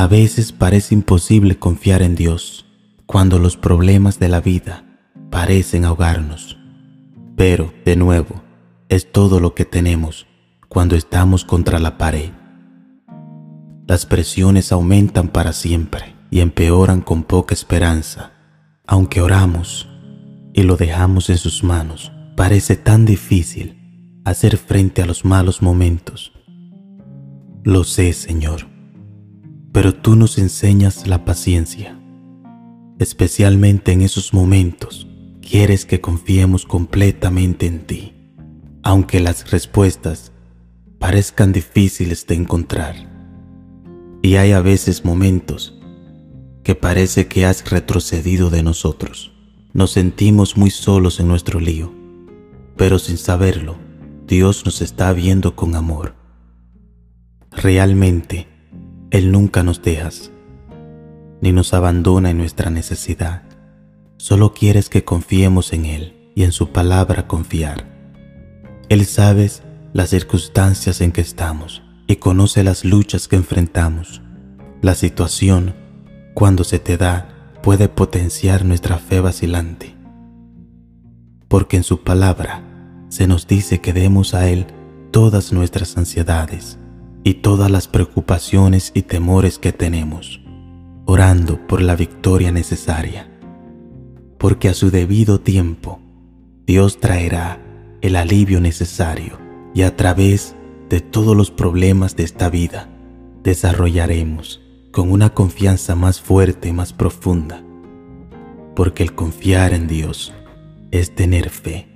A veces parece imposible confiar en Dios cuando los problemas de la vida parecen ahogarnos. Pero, de nuevo, es todo lo que tenemos cuando estamos contra la pared. Las presiones aumentan para siempre y empeoran con poca esperanza. Aunque oramos y lo dejamos en sus manos, parece tan difícil hacer frente a los malos momentos. Lo sé, Señor pero tú nos enseñas la paciencia. Especialmente en esos momentos, quieres que confiemos completamente en ti, aunque las respuestas parezcan difíciles de encontrar. Y hay a veces momentos que parece que has retrocedido de nosotros. Nos sentimos muy solos en nuestro lío, pero sin saberlo, Dios nos está viendo con amor. Realmente, él nunca nos dejas, ni nos abandona en nuestra necesidad. Solo quieres que confiemos en Él y en su palabra confiar. Él sabe las circunstancias en que estamos y conoce las luchas que enfrentamos. La situación, cuando se te da, puede potenciar nuestra fe vacilante. Porque en su palabra se nos dice que demos a Él todas nuestras ansiedades y todas las preocupaciones y temores que tenemos, orando por la victoria necesaria, porque a su debido tiempo Dios traerá el alivio necesario y a través de todos los problemas de esta vida desarrollaremos con una confianza más fuerte y más profunda, porque el confiar en Dios es tener fe